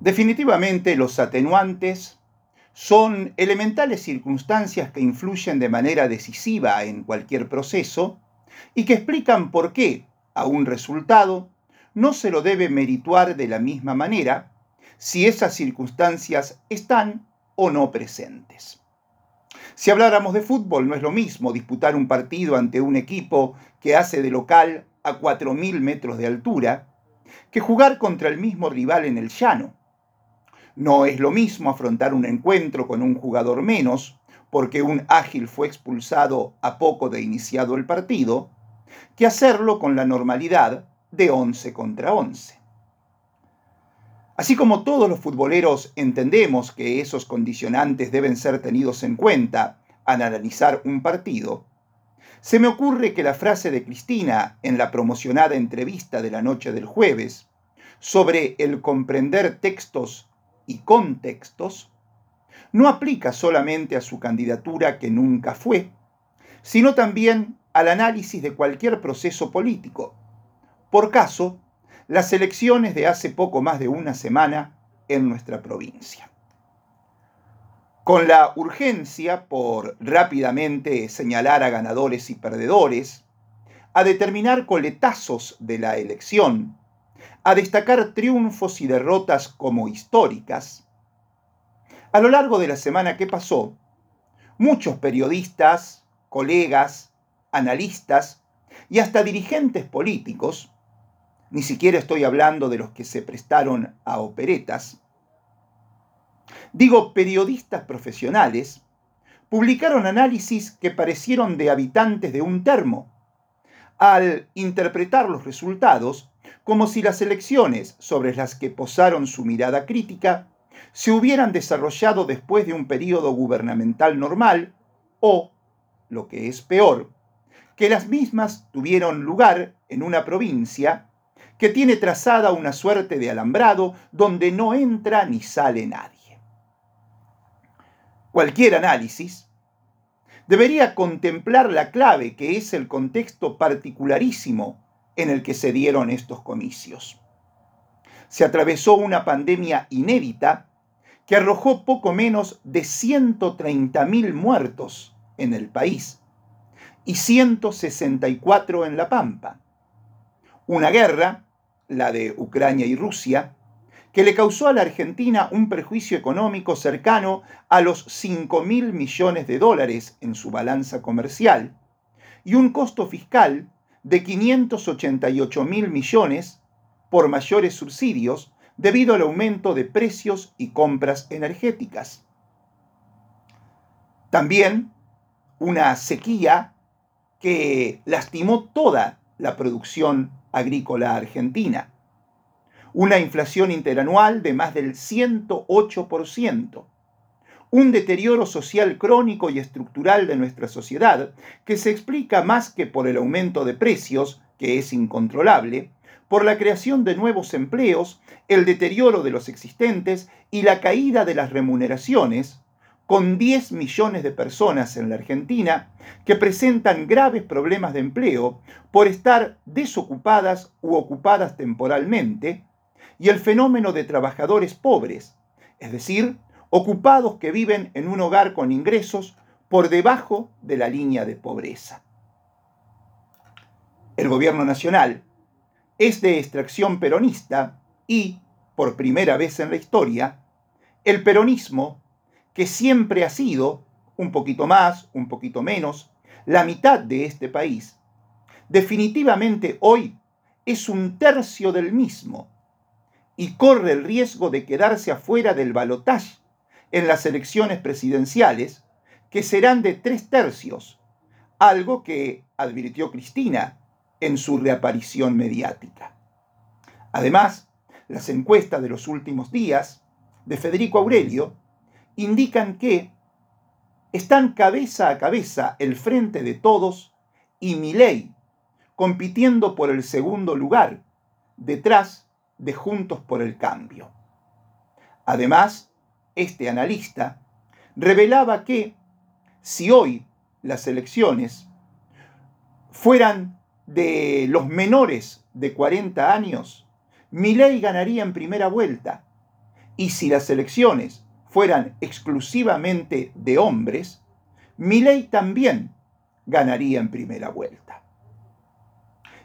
Definitivamente los atenuantes son elementales circunstancias que influyen de manera decisiva en cualquier proceso y que explican por qué a un resultado no se lo debe merituar de la misma manera si esas circunstancias están o no presentes. Si habláramos de fútbol, no es lo mismo disputar un partido ante un equipo que hace de local a 4.000 metros de altura que jugar contra el mismo rival en el llano. No es lo mismo afrontar un encuentro con un jugador menos, porque un ágil fue expulsado a poco de iniciado el partido, que hacerlo con la normalidad de 11 contra 11. Así como todos los futboleros entendemos que esos condicionantes deben ser tenidos en cuenta al analizar un partido, se me ocurre que la frase de Cristina en la promocionada entrevista de la noche del jueves sobre el comprender textos y contextos no aplica solamente a su candidatura que nunca fue, sino también al análisis de cualquier proceso político. Por caso, las elecciones de hace poco más de una semana en nuestra provincia. Con la urgencia por rápidamente señalar a ganadores y perdedores, a determinar coletazos de la elección, a destacar triunfos y derrotas como históricas, a lo largo de la semana que pasó, muchos periodistas, colegas, analistas y hasta dirigentes políticos, ni siquiera estoy hablando de los que se prestaron a operetas, digo periodistas profesionales, publicaron análisis que parecieron de habitantes de un termo, al interpretar los resultados como si las elecciones sobre las que posaron su mirada crítica se hubieran desarrollado después de un periodo gubernamental normal o, lo que es peor, que las mismas tuvieron lugar en una provincia que tiene trazada una suerte de alambrado donde no entra ni sale nadie. Cualquier análisis, debería contemplar la clave que es el contexto particularísimo en el que se dieron estos comicios. Se atravesó una pandemia inédita que arrojó poco menos de 130.000 muertos en el país y 164 en La Pampa. Una guerra, la de Ucrania y Rusia, que le causó a la Argentina un perjuicio económico cercano a los 5 mil millones de dólares en su balanza comercial y un costo fiscal de 588 mil millones por mayores subsidios debido al aumento de precios y compras energéticas. También una sequía que lastimó toda la producción agrícola argentina una inflación interanual de más del 108%, un deterioro social crónico y estructural de nuestra sociedad que se explica más que por el aumento de precios, que es incontrolable, por la creación de nuevos empleos, el deterioro de los existentes y la caída de las remuneraciones, con 10 millones de personas en la Argentina que presentan graves problemas de empleo por estar desocupadas u ocupadas temporalmente, y el fenómeno de trabajadores pobres, es decir, ocupados que viven en un hogar con ingresos por debajo de la línea de pobreza. El gobierno nacional es de extracción peronista y, por primera vez en la historia, el peronismo, que siempre ha sido, un poquito más, un poquito menos, la mitad de este país, definitivamente hoy es un tercio del mismo y corre el riesgo de quedarse afuera del balotaje en las elecciones presidenciales, que serán de tres tercios, algo que advirtió Cristina en su reaparición mediática. Además, las encuestas de los últimos días de Federico Aurelio indican que están cabeza a cabeza el frente de todos y Milei compitiendo por el segundo lugar, detrás de Juntos por el Cambio. Además, este analista revelaba que si hoy las elecciones fueran de los menores de 40 años, Milei ganaría en primera vuelta Y si las elecciones fueran exclusivamente de hombres, Milei también ganaría en primera vuelta.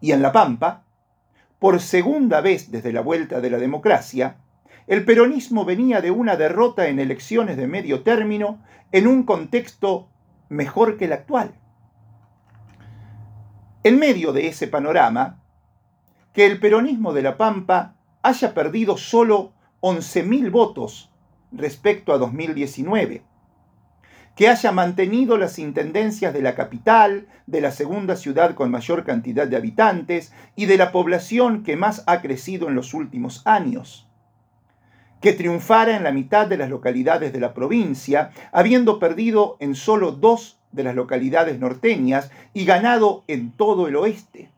Y en La Pampa, por segunda vez desde la vuelta de la democracia, el peronismo venía de una derrota en elecciones de medio término en un contexto mejor que el actual. En medio de ese panorama, que el peronismo de La Pampa haya perdido solo 11.000 votos respecto a 2019, que haya mantenido las intendencias de la capital, de la segunda ciudad con mayor cantidad de habitantes y de la población que más ha crecido en los últimos años, que triunfara en la mitad de las localidades de la provincia, habiendo perdido en solo dos de las localidades norteñas y ganado en todo el oeste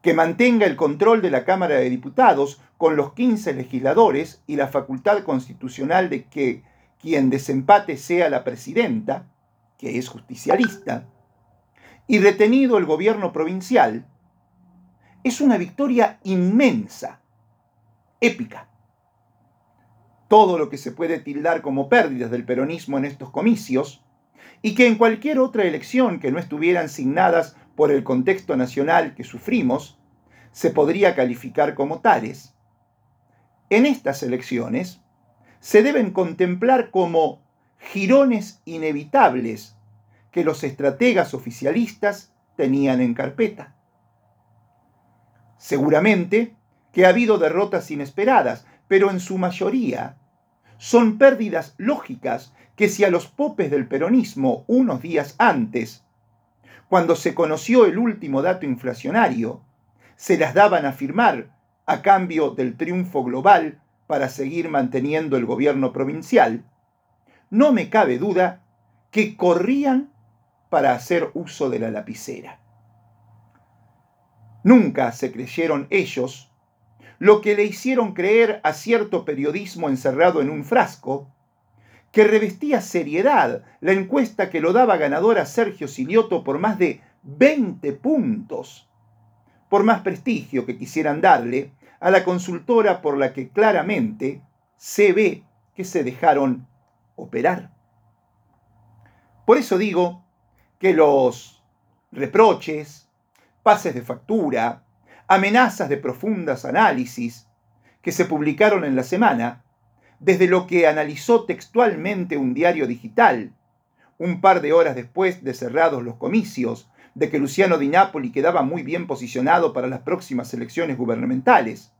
que mantenga el control de la Cámara de Diputados con los 15 legisladores y la facultad constitucional de que quien desempate sea la presidenta, que es justicialista, y retenido el gobierno provincial, es una victoria inmensa, épica. Todo lo que se puede tildar como pérdidas del peronismo en estos comicios, y que en cualquier otra elección que no estuvieran signadas por el contexto nacional que sufrimos, se podría calificar como tales, en estas elecciones se deben contemplar como girones inevitables que los estrategas oficialistas tenían en carpeta. Seguramente que ha habido derrotas inesperadas, pero en su mayoría son pérdidas lógicas que si a los popes del peronismo unos días antes cuando se conoció el último dato inflacionario, se las daban a firmar a cambio del triunfo global para seguir manteniendo el gobierno provincial, no me cabe duda que corrían para hacer uso de la lapicera. Nunca se creyeron ellos lo que le hicieron creer a cierto periodismo encerrado en un frasco, que revestía seriedad la encuesta que lo daba ganador a Sergio Silioto por más de 20 puntos, por más prestigio que quisieran darle a la consultora por la que claramente se ve que se dejaron operar. Por eso digo que los reproches, pases de factura, amenazas de profundas análisis que se publicaron en la semana, desde lo que analizó textualmente un diario digital, un par de horas después de cerrados los comicios, de que Luciano Di Napoli quedaba muy bien posicionado para las próximas elecciones gubernamentales,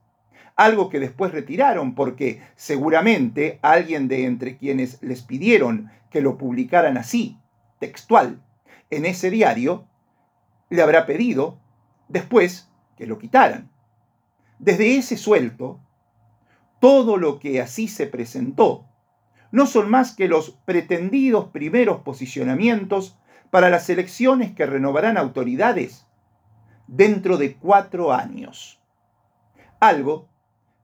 algo que después retiraron porque seguramente alguien de entre quienes les pidieron que lo publicaran así, textual, en ese diario, le habrá pedido después que lo quitaran. Desde ese suelto, todo lo que así se presentó no son más que los pretendidos primeros posicionamientos para las elecciones que renovarán autoridades dentro de cuatro años. Algo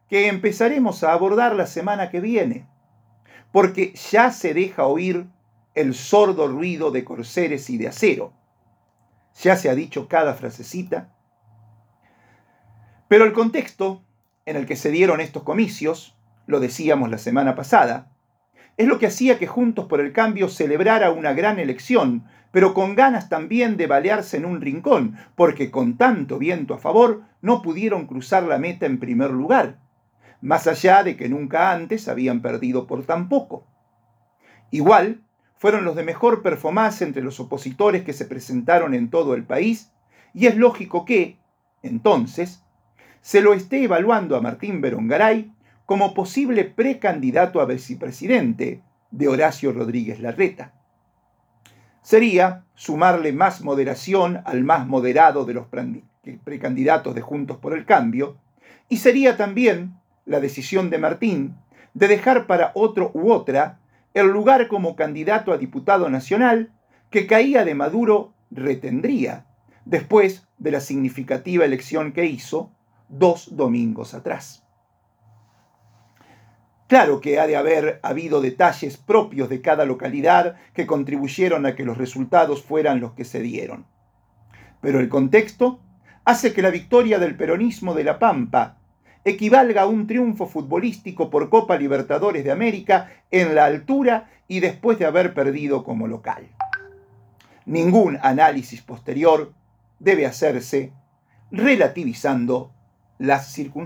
que empezaremos a abordar la semana que viene, porque ya se deja oír el sordo ruido de corceres y de acero. Ya se ha dicho cada frasecita. Pero el contexto en el que se dieron estos comicios, lo decíamos la semana pasada, es lo que hacía que Juntos por el Cambio celebrara una gran elección pero con ganas también de balearse en un rincón, porque con tanto viento a favor no pudieron cruzar la meta en primer lugar, más allá de que nunca antes habían perdido por tan poco. Igual, fueron los de mejor performance entre los opositores que se presentaron en todo el país, y es lógico que, entonces, se lo esté evaluando a Martín Berongaray como posible precandidato a vicepresidente de Horacio Rodríguez Larreta. Sería sumarle más moderación al más moderado de los precandidatos de Juntos por el Cambio, y sería también la decisión de Martín de dejar para otro u otra el lugar como candidato a diputado nacional que caía de Maduro retendría después de la significativa elección que hizo dos domingos atrás. Claro que ha de haber habido detalles propios de cada localidad que contribuyeron a que los resultados fueran los que se dieron. Pero el contexto hace que la victoria del peronismo de La Pampa equivalga a un triunfo futbolístico por Copa Libertadores de América en la altura y después de haber perdido como local. Ningún análisis posterior debe hacerse relativizando las circunstancias.